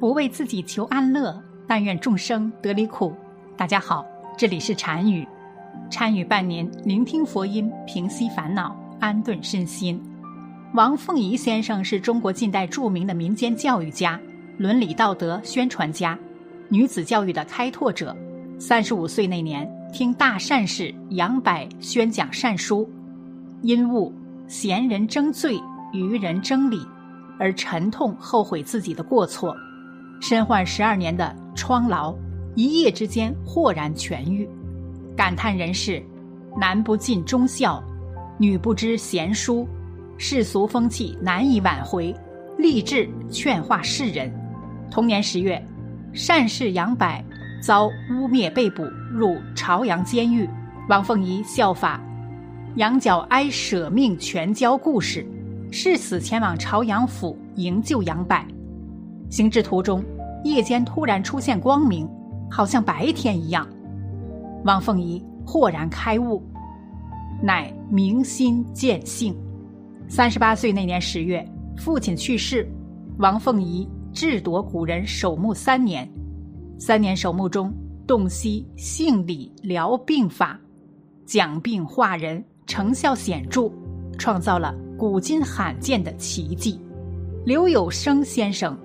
不为自己求安乐，但愿众生得离苦。大家好，这里是禅语，禅语伴您聆听佛音，平息烦恼，安顿身心。王凤仪先生是中国近代著名的民间教育家、伦理道德宣传家、女子教育的开拓者。三十五岁那年，听大善士杨柏宣讲善书，因悟贤人争罪，愚人争理，而沉痛后悔自己的过错。身患十二年的疮痨，一夜之间豁然痊愈，感叹人世男不尽忠孝，女不知贤淑，世俗风气难以挽回，立志劝化世人。同年十月，善士杨柏遭污蔑被捕入朝阳监狱，王凤仪效法杨角哀舍命全交故事，誓死前往朝阳府营救杨柏。行至途中，夜间突然出现光明，好像白天一样。王凤仪豁然开悟，乃明心见性。三十八岁那年十月，父亲去世，王凤仪智夺古人守墓三年。三年守墓中，洞悉性理疗病法，讲病化人，成效显著，创造了古今罕见的奇迹。刘有生先生。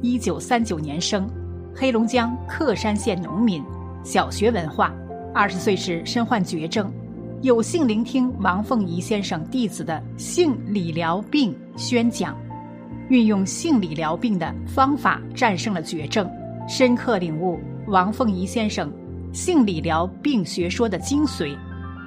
一九三九年生，黑龙江克山县农民，小学文化。二十岁时身患绝症，有幸聆听王凤仪先生弟子的性理疗病宣讲，运用性理疗病的方法战胜了绝症，深刻领悟王凤仪先生性理疗病学说的精髓，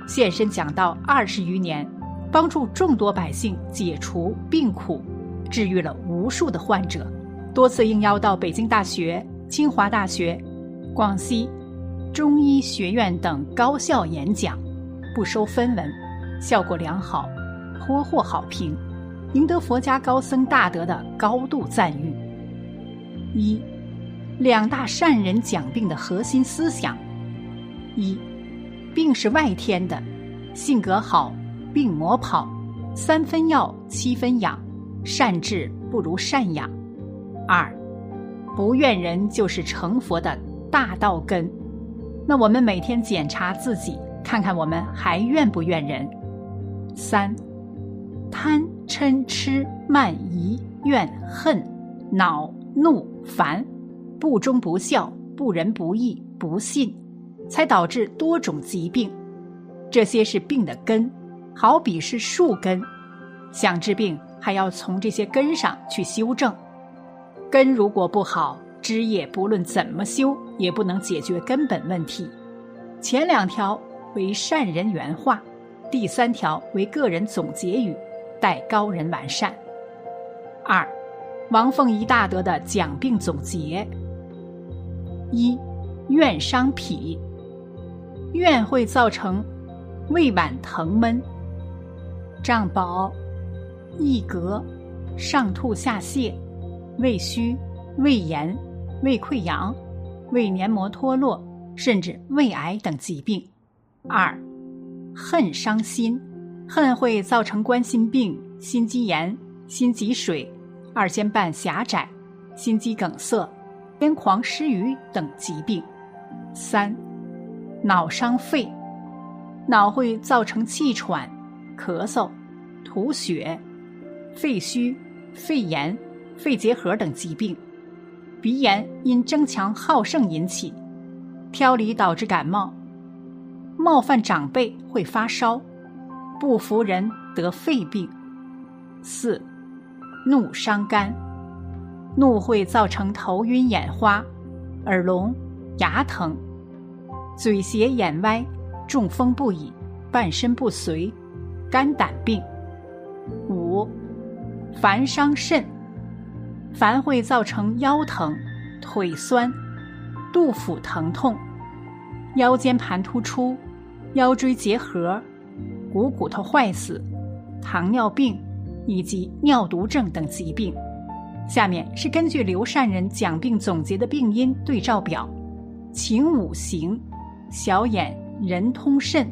现身讲道二十余年，帮助众多百姓解除病苦，治愈了无数的患者。多次应邀到北京大学、清华大学、广西中医学院等高校演讲，不收分文，效果良好，颇获好评，赢得佛家高僧大德的高度赞誉。一，两大善人讲病的核心思想：一，病是外天的，性格好，病魔跑，三分药七分养，善治不如善养。二，不怨人就是成佛的大道根。那我们每天检查自己，看看我们还怨不怨人？三，贪嗔痴慢疑怨恨恼怒烦，不忠不孝不仁不义不信，才导致多种疾病。这些是病的根，好比是树根，想治病还要从这些根上去修正。根如果不好，枝叶不论怎么修，也不能解决根本问题。前两条为善人原话，第三条为个人总结语，待高人完善。二，王凤仪大德的讲病总结：一，怨伤脾，怨会造成胃脘疼闷、胀饱、易嗝、上吐下泻。胃虚、胃炎、胃溃疡、胃黏膜脱落，甚至胃癌等疾病。二、恨伤心，恨会造成冠心病、心肌炎、心积水、二尖瓣狭窄、心肌梗塞、癫狂失语等疾病。三、脑伤肺，脑会造成气喘、咳嗽、吐血、肺虚、肺炎。肺结核等疾病，鼻炎因争强好胜引起，挑理导致感冒，冒犯长辈会发烧，不服人得肺病。四，怒伤肝，怒会造成头晕眼花、耳聋、牙疼、嘴斜眼歪、中风不已、半身不遂、肝胆病。五，烦伤肾。凡会造成腰疼、腿酸、肚腹疼痛、腰间盘突出、腰椎结核、股骨头坏死、糖尿病以及尿毒症等疾病。下面是根据刘善人讲病总结的病因对照表：情五行，小眼人通肾，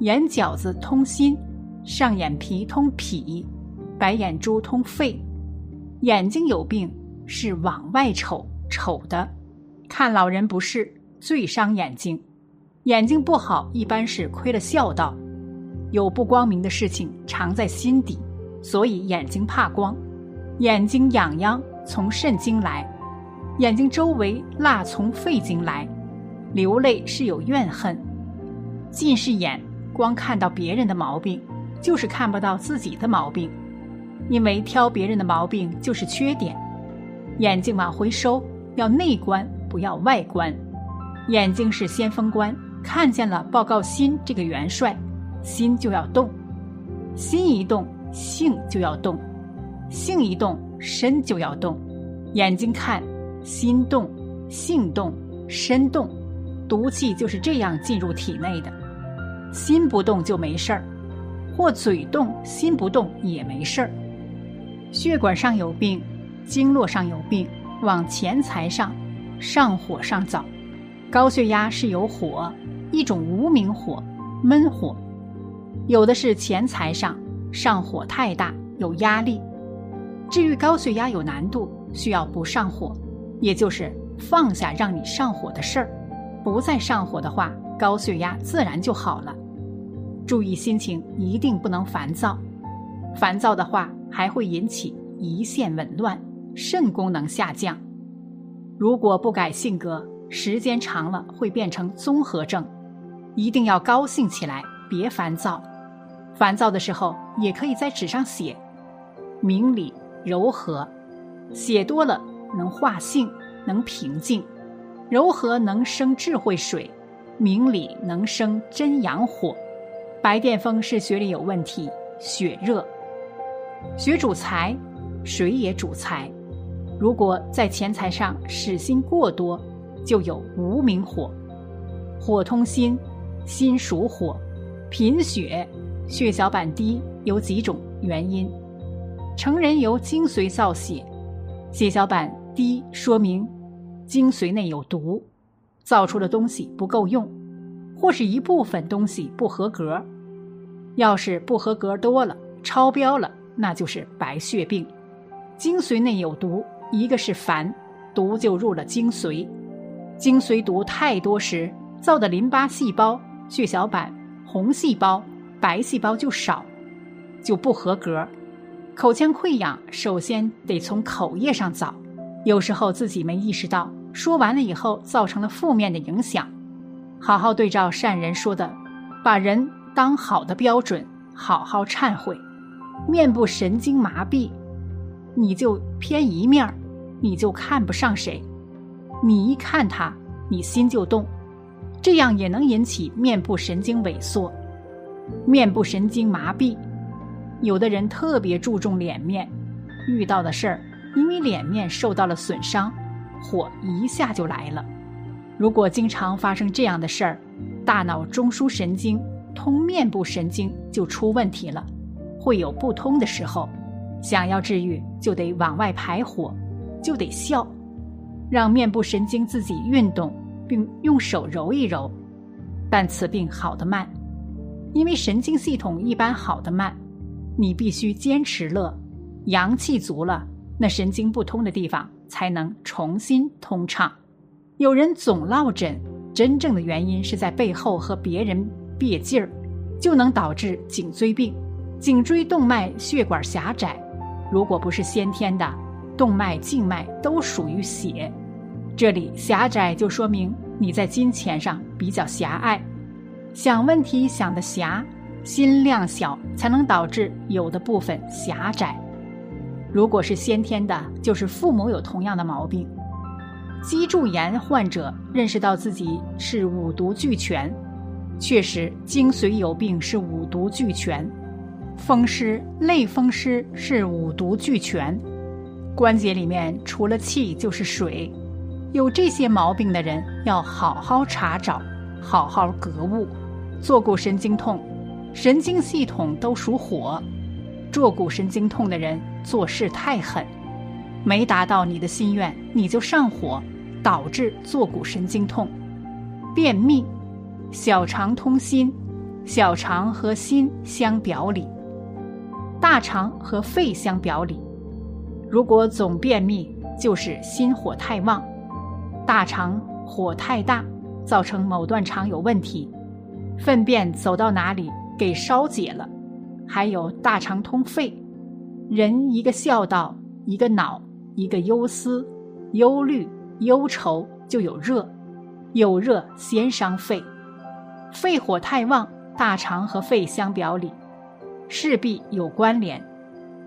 眼角子通心，上眼皮通脾，白眼珠通肺。眼睛有病，是往外瞅瞅的，看老人不是最伤眼睛。眼睛不好，一般是亏了孝道，有不光明的事情藏在心底，所以眼睛怕光。眼睛痒痒从肾经来，眼睛周围辣从肺经来，流泪是有怨恨。近视眼光看到别人的毛病，就是看不到自己的毛病，因为挑别人的毛病就是缺点。眼睛往回收，要内观，不要外观。眼睛是先锋官。看见了，报告心这个元帅，心就要动，心一动，性就要动，性一动，身就要动。眼睛看，心动，性动，身动，毒气就是这样进入体内的。心不动就没事儿，或嘴动，心不动也没事儿。血管上有病，经络上有病，往钱财上、上火上走。高血压是有火。一种无名火，闷火，有的是钱财上上火太大，有压力。治愈高血压有难度，需要不上火，也就是放下让你上火的事儿，不再上火的话，高血压自然就好了。注意心情，一定不能烦躁，烦躁的话还会引起胰腺紊乱，肾功能下降。如果不改性格，时间长了会变成综合症。一定要高兴起来，别烦躁。烦躁的时候，也可以在纸上写，明理柔和。写多了能化性，能平静。柔和能生智慧水，明理能生真阳火。白癜风是血里有问题，血热。血主财，水也主财。如果在钱财上使心过多，就有无名火，火通心。心属火，贫血，血小板低有几种原因。成人由精髓造血，血小板低说明精髓内有毒，造出的东西不够用，或是一部分东西不合格。要是不合格多了，超标了，那就是白血病。精髓内有毒，一个是烦，毒就入了精髓。精髓毒太多时，造的淋巴细胞。血小板、红细胞、白细胞就少，就不合格。口腔溃疡首先得从口业上找，有时候自己没意识到，说完了以后造成了负面的影响。好好对照善人说的，把人当好的标准，好好忏悔。面部神经麻痹，你就偏一面儿，你就看不上谁，你一看他，你心就动。这样也能引起面部神经萎缩、面部神经麻痹。有的人特别注重脸面，遇到的事儿，因为脸面受到了损伤，火一下就来了。如果经常发生这样的事儿，大脑中枢神经通面部神经就出问题了，会有不通的时候。想要治愈，就得往外排火，就得笑，让面部神经自己运动。并用手揉一揉，但此病好得慢，因为神经系统一般好得慢。你必须坚持乐，阳气足了，那神经不通的地方才能重新通畅。有人总落枕，真正的原因是在背后和别人别劲儿，就能导致颈椎病。颈椎动脉血管狭窄，如果不是先天的，动脉、静脉都属于血。这里狭窄就说明你在金钱上比较狭隘，想问题想的狭，心量小，才能导致有的部分狭窄。如果是先天的，就是父母有同样的毛病。脊柱炎患者认识到自己是五毒俱全，确实精髓有病是五毒俱全，风湿类风湿是五毒俱全，关节里面除了气就是水。有这些毛病的人要好好查找，好好格物。坐骨神经痛，神经系统都属火，坐骨神经痛的人做事太狠，没达到你的心愿，你就上火，导致坐骨神经痛。便秘，小肠通心，小肠和心相表里，大肠和肺相表里。如果总便秘。就是心火太旺，大肠火太大，造成某段肠有问题，粪便走到哪里给烧解了。还有大肠通肺，人一个孝道，一个恼，一个忧思、忧虑、忧愁，就有热，有热先伤肺，肺火太旺，大肠和肺相表里，势必有关联。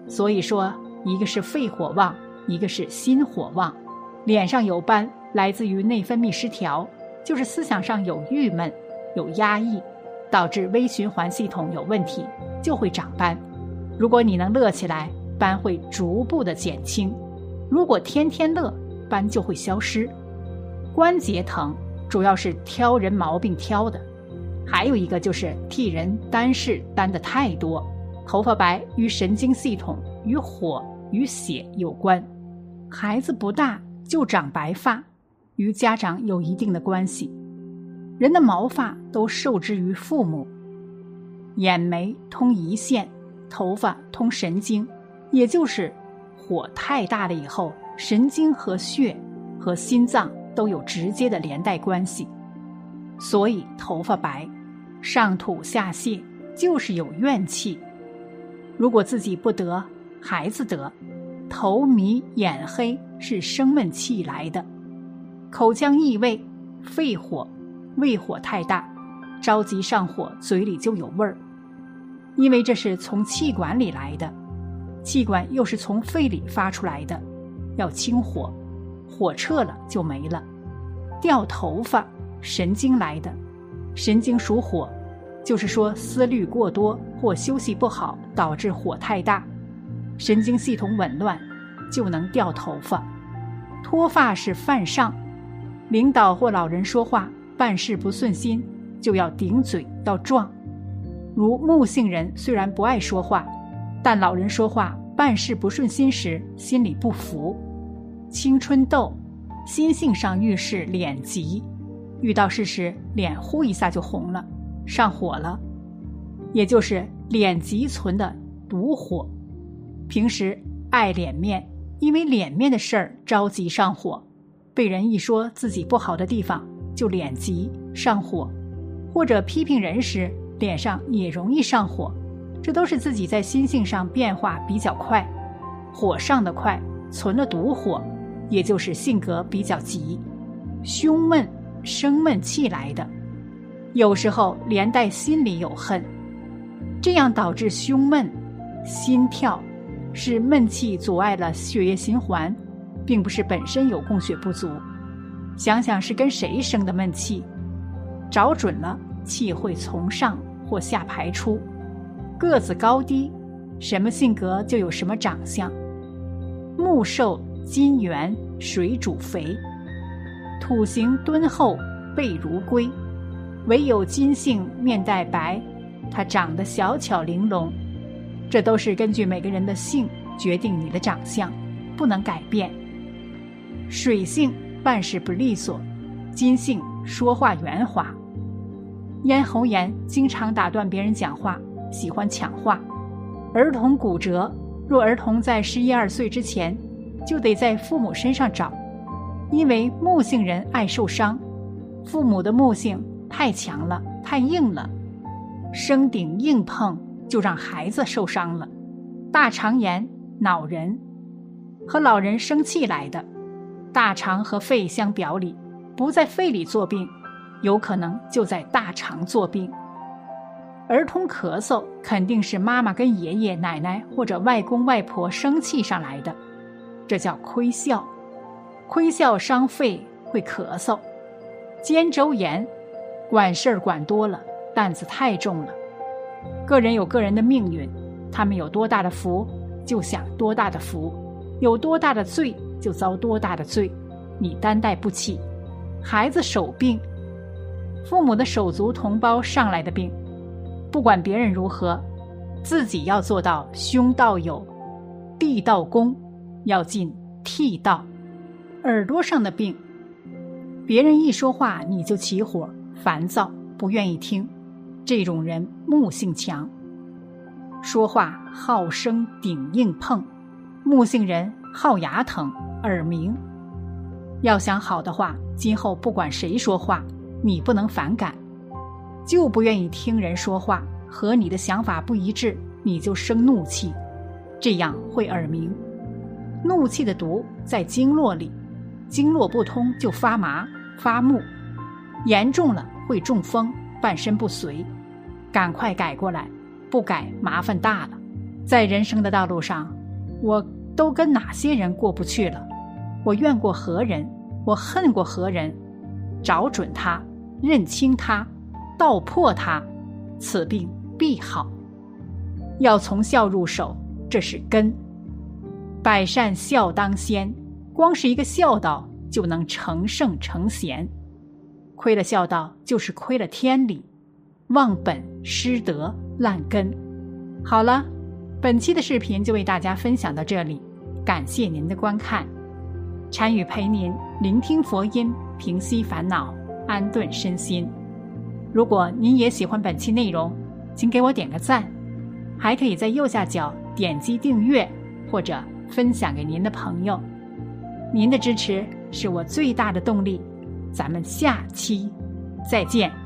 所以说，一个是肺火旺，一个是心火旺，脸上有斑来自于内分泌失调，就是思想上有郁闷、有压抑。导致微循环系统有问题，就会长斑。如果你能乐起来，斑会逐步的减轻；如果天天乐，斑就会消失。关节疼主要是挑人毛病挑的，还有一个就是替人担事担的太多。头发白与神经系统、与火、与血有关。孩子不大就长白发，与家长有一定的关系。人的毛发都受之于父母，眼眉通胰腺，头发通神经，也就是火太大了以后，神经和血和心脏都有直接的连带关系，所以头发白，上吐下泻就是有怨气。如果自己不得，孩子得，头迷眼黑是生闷气来的，口腔异味，肺火。胃火太大，着急上火，嘴里就有味儿，因为这是从气管里来的，气管又是从肺里发出来的，要清火，火撤了就没了。掉头发，神经来的，神经属火，就是说思虑过多或休息不好，导致火太大，神经系统紊乱，就能掉头发。脱发是犯上，领导或老人说话。办事不顺心，就要顶嘴要撞。如木性人虽然不爱说话，但老人说话办事不顺心时，心里不服。青春痘，心性上遇事脸急，遇到事时脸呼一下就红了，上火了，也就是脸急存的毒火。平时爱脸面，因为脸面的事儿着急上火，被人一说自己不好的地方。就脸急上火，或者批评人时脸上也容易上火，这都是自己在心性上变化比较快，火上的快，存了毒火，也就是性格比较急，胸闷生闷气来的，有时候连带心里有恨，这样导致胸闷、心跳，是闷气阻碍了血液循环，并不是本身有供血不足。想想是跟谁生的闷气，找准了，气会从上或下排出。个子高低，什么性格就有什么长相。木瘦金圆，水煮肥，土行敦厚，背如龟。唯有金性面带白，它长得小巧玲珑。这都是根据每个人的性决定你的长相，不能改变。水性。办事不利索，金性说话圆滑，咽喉炎经常打断别人讲话，喜欢抢话。儿童骨折，若儿童在十一二岁之前，就得在父母身上找，因为木性人爱受伤，父母的木性太强了，太硬了，生顶硬碰就让孩子受伤了。大肠炎恼人，和老人生气来的。大肠和肺相表里，不在肺里作病，有可能就在大肠作病。儿童咳嗽肯定是妈妈跟爷爷奶奶或者外公外婆生气上来的，这叫亏笑。亏笑伤肺会咳嗽。肩周炎，管事儿管多了，担子太重了。个人有个人的命运，他们有多大的福，就享多大的福；有多大的罪。就遭多大的罪，你担待不起。孩子手病，父母的手足同胞上来的病，不管别人如何，自己要做到胸道有，地道公，要进涕道。耳朵上的病，别人一说话你就起火、烦躁，不愿意听，这种人木性强，说话好生顶硬碰，木性人好牙疼。耳鸣。要想好的话，今后不管谁说话，你不能反感，就不愿意听人说话和你的想法不一致，你就生怒气，这样会耳鸣。怒气的毒在经络里，经络不通就发麻发木，严重了会中风，半身不遂。赶快改过来，不改麻烦大了。在人生的道路上，我都跟哪些人过不去了？我怨过何人？我恨过何人？找准他，认清他，道破他，此病必好。要从孝入手，这是根。百善孝当先，光是一个孝道就能成圣成贤。亏了孝道，就是亏了天理。忘本失德烂根。好了，本期的视频就为大家分享到这里，感谢您的观看。禅语陪您聆听佛音，平息烦恼，安顿身心。如果您也喜欢本期内容，请给我点个赞，还可以在右下角点击订阅或者分享给您的朋友。您的支持是我最大的动力。咱们下期再见。